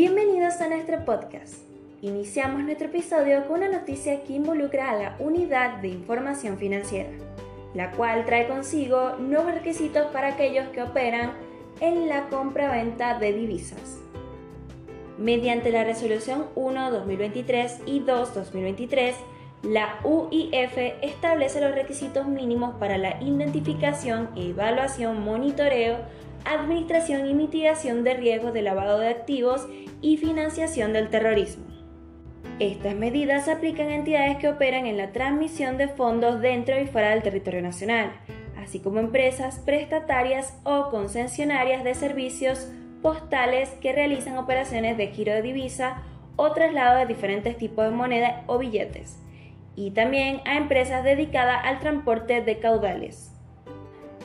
Bienvenidos a nuestro podcast. Iniciamos nuestro episodio con una noticia que involucra a la Unidad de Información Financiera, la cual trae consigo nuevos requisitos para aquellos que operan en la compra-venta de divisas. Mediante la Resolución 1-2023 y 2-2023, la UIF establece los requisitos mínimos para la identificación, evaluación, monitoreo, administración y mitigación de riesgos de lavado de activos y financiación del terrorismo. Estas medidas se aplican a entidades que operan en la transmisión de fondos dentro y fuera del territorio nacional, así como empresas prestatarias o concesionarias de servicios postales que realizan operaciones de giro de divisa o traslado de diferentes tipos de moneda o billetes, y también a empresas dedicadas al transporte de caudales.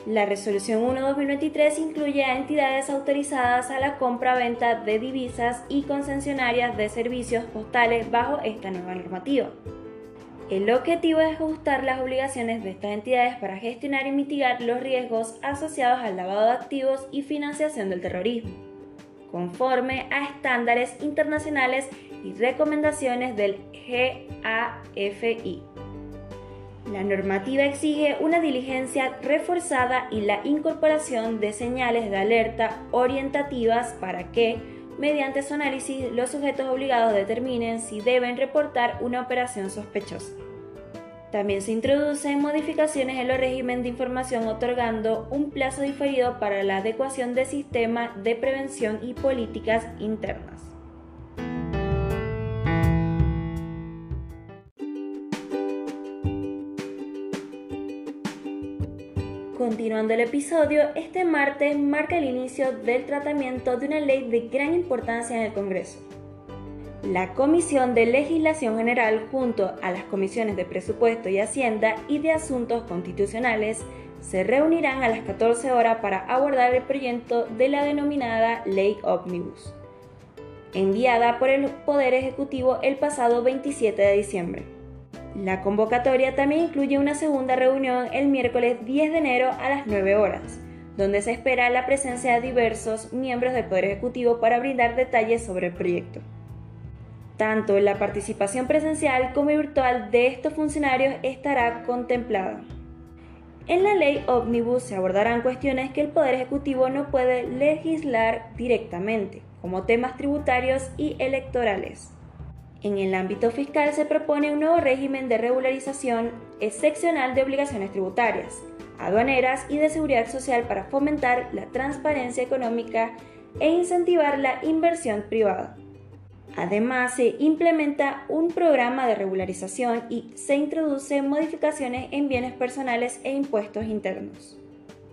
La resolución 1-2023 incluye a entidades autorizadas a la compra-venta de divisas y concesionarias de servicios postales bajo esta nueva normativa. El objetivo es ajustar las obligaciones de estas entidades para gestionar y mitigar los riesgos asociados al lavado de activos y financiación del terrorismo, conforme a estándares internacionales y recomendaciones del GAFI. La normativa exige una diligencia reforzada y la incorporación de señales de alerta orientativas para que, mediante su análisis, los sujetos obligados determinen si deben reportar una operación sospechosa. También se introducen modificaciones en los régimen de información otorgando un plazo diferido para la adecuación del sistema de prevención y políticas internas. Continuando el episodio, este martes marca el inicio del tratamiento de una ley de gran importancia en el Congreso. La Comisión de Legislación General junto a las comisiones de Presupuesto y Hacienda y de Asuntos Constitucionales se reunirán a las 14 horas para abordar el proyecto de la denominada Ley Omnibus, enviada por el Poder Ejecutivo el pasado 27 de diciembre. La convocatoria también incluye una segunda reunión el miércoles 10 de enero a las 9 horas, donde se espera la presencia de diversos miembros del Poder Ejecutivo para brindar detalles sobre el proyecto. Tanto la participación presencial como virtual de estos funcionarios estará contemplada. En la ley Omnibus se abordarán cuestiones que el Poder Ejecutivo no puede legislar directamente, como temas tributarios y electorales. En el ámbito fiscal se propone un nuevo régimen de regularización excepcional de obligaciones tributarias, aduaneras y de seguridad social para fomentar la transparencia económica e incentivar la inversión privada. Además, se implementa un programa de regularización y se introducen modificaciones en bienes personales e impuestos internos.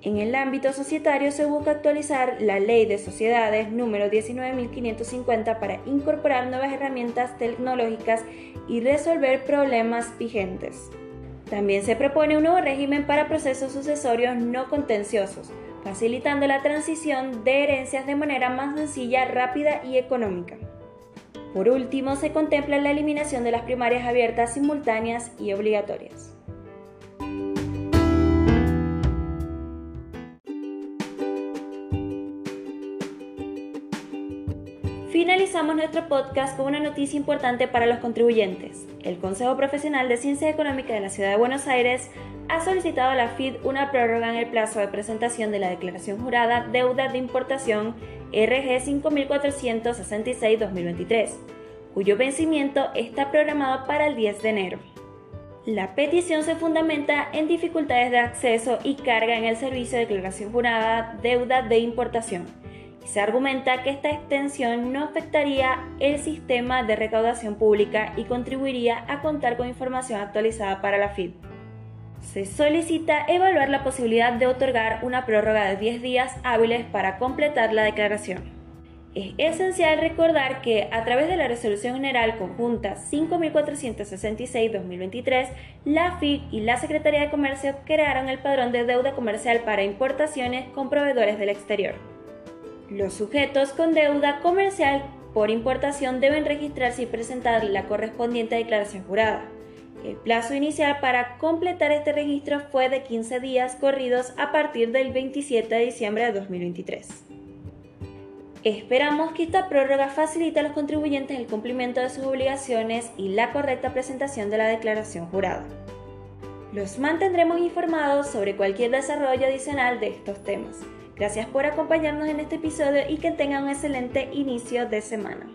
En el ámbito societario se busca actualizar la Ley de Sociedades número 19.550 para incorporar nuevas herramientas tecnológicas y resolver problemas vigentes. También se propone un nuevo régimen para procesos sucesorios no contenciosos, facilitando la transición de herencias de manera más sencilla, rápida y económica. Por último, se contempla la eliminación de las primarias abiertas, simultáneas y obligatorias. Finalizamos nuestro podcast con una noticia importante para los contribuyentes. El Consejo Profesional de Ciencias Económicas de la Ciudad de Buenos Aires ha solicitado a la FID una prórroga en el plazo de presentación de la declaración jurada Deuda de Importación RG 5466-2023, cuyo vencimiento está programado para el 10 de enero. La petición se fundamenta en dificultades de acceso y carga en el servicio de declaración jurada Deuda de Importación se argumenta que esta extensión no afectaría el sistema de recaudación pública y contribuiría a contar con información actualizada para la FID. Se solicita evaluar la posibilidad de otorgar una prórroga de 10 días hábiles para completar la declaración. Es esencial recordar que a través de la Resolución General Conjunta 5466-2023, la FID y la Secretaría de Comercio crearon el padrón de deuda comercial para importaciones con proveedores del exterior. Los sujetos con deuda comercial por importación deben registrarse y presentar la correspondiente declaración jurada. El plazo inicial para completar este registro fue de 15 días corridos a partir del 27 de diciembre de 2023. Esperamos que esta prórroga facilite a los contribuyentes el cumplimiento de sus obligaciones y la correcta presentación de la declaración jurada. Los mantendremos informados sobre cualquier desarrollo adicional de estos temas. Gracias por acompañarnos en este episodio y que tengan un excelente inicio de semana.